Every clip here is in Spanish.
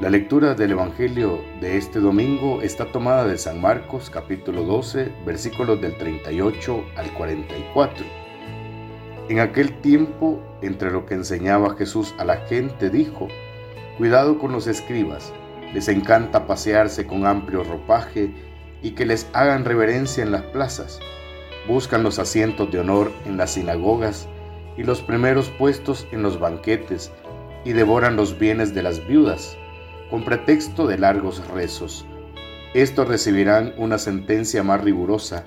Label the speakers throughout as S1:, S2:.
S1: La lectura del Evangelio de este domingo está tomada de San Marcos capítulo 12 versículos del 38 al 44. En aquel tiempo, entre lo que enseñaba Jesús a la gente, dijo, Cuidado con los escribas, les encanta pasearse con amplio ropaje y que les hagan reverencia en las plazas. Buscan los asientos de honor en las sinagogas y los primeros puestos en los banquetes y devoran los bienes de las viudas con pretexto de largos rezos. Estos recibirán una sentencia más rigurosa.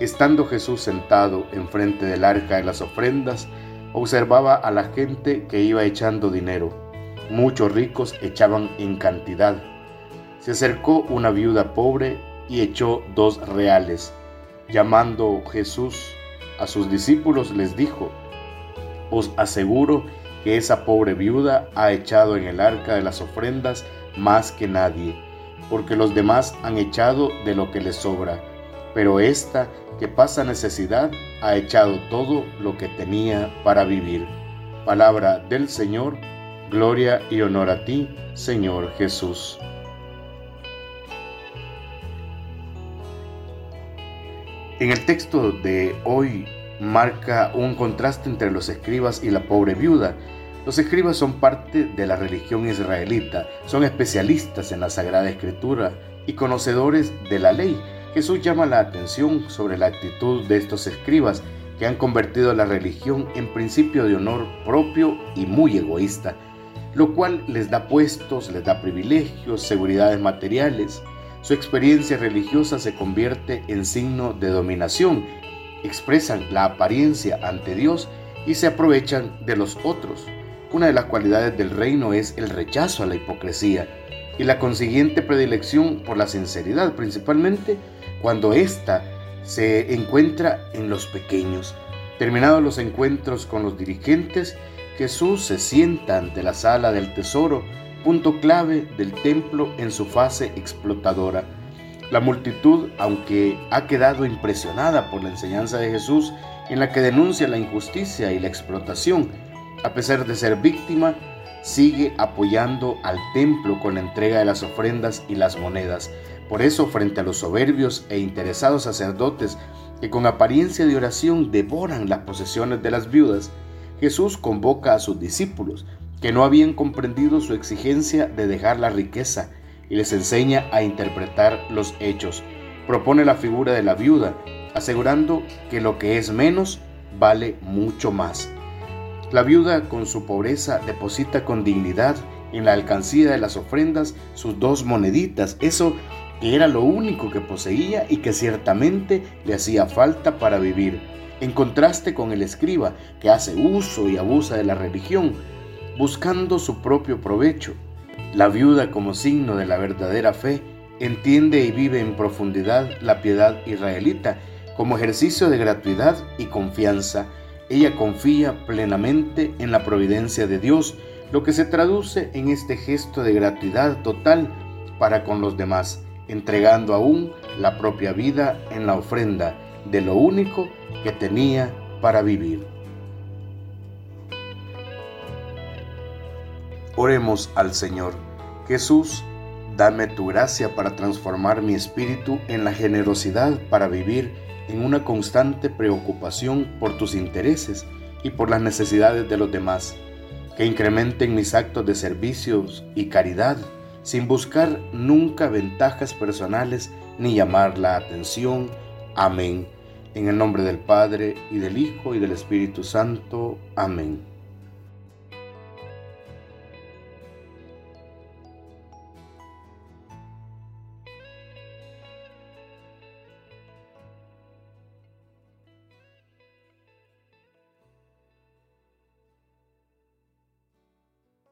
S1: Estando Jesús sentado enfrente del arca de las ofrendas, observaba a la gente que iba echando dinero. Muchos ricos echaban en cantidad. Se acercó una viuda pobre y echó dos reales. Llamando Jesús a sus discípulos les dijo, Os aseguro que esa pobre viuda ha echado en el arca de las ofrendas más que nadie, porque los demás han echado de lo que les sobra, pero esta que pasa necesidad ha echado todo lo que tenía para vivir. Palabra del Señor, gloria y honor a ti, Señor Jesús. En el texto de hoy marca un contraste entre los escribas y la pobre viuda. Los escribas son parte de la religión israelita, son especialistas en la Sagrada Escritura y conocedores de la ley. Jesús llama la atención sobre la actitud de estos escribas que han convertido la religión en principio de honor propio y muy egoísta, lo cual les da puestos, les da privilegios, seguridades materiales. Su experiencia religiosa se convierte en signo de dominación expresan la apariencia ante Dios y se aprovechan de los otros. Una de las cualidades del reino es el rechazo a la hipocresía y la consiguiente predilección por la sinceridad, principalmente cuando ésta se encuentra en los pequeños. Terminados los encuentros con los dirigentes, Jesús se sienta ante la sala del tesoro, punto clave del templo en su fase explotadora la multitud, aunque ha quedado impresionada por la enseñanza de Jesús en la que denuncia la injusticia y la explotación, a pesar de ser víctima, sigue apoyando al templo con la entrega de las ofrendas y las monedas. Por eso, frente a los soberbios e interesados sacerdotes que con apariencia de oración devoran las posesiones de las viudas, Jesús convoca a sus discípulos, que no habían comprendido su exigencia de dejar la riqueza y les enseña a interpretar los hechos. Propone la figura de la viuda, asegurando que lo que es menos vale mucho más. La viuda con su pobreza deposita con dignidad en la alcancía de las ofrendas sus dos moneditas, eso que era lo único que poseía y que ciertamente le hacía falta para vivir, en contraste con el escriba que hace uso y abusa de la religión, buscando su propio provecho. La viuda como signo de la verdadera fe entiende y vive en profundidad la piedad israelita como ejercicio de gratuidad y confianza. Ella confía plenamente en la providencia de Dios, lo que se traduce en este gesto de gratuidad total para con los demás, entregando aún la propia vida en la ofrenda de lo único que tenía para vivir. Oremos al Señor. Jesús, dame tu gracia para transformar mi espíritu en la generosidad para vivir en una constante preocupación por tus intereses y por las necesidades de los demás, que incrementen mis actos de servicios y caridad sin buscar nunca ventajas personales ni llamar la atención. Amén. En el nombre del Padre y del Hijo y del Espíritu Santo. Amén.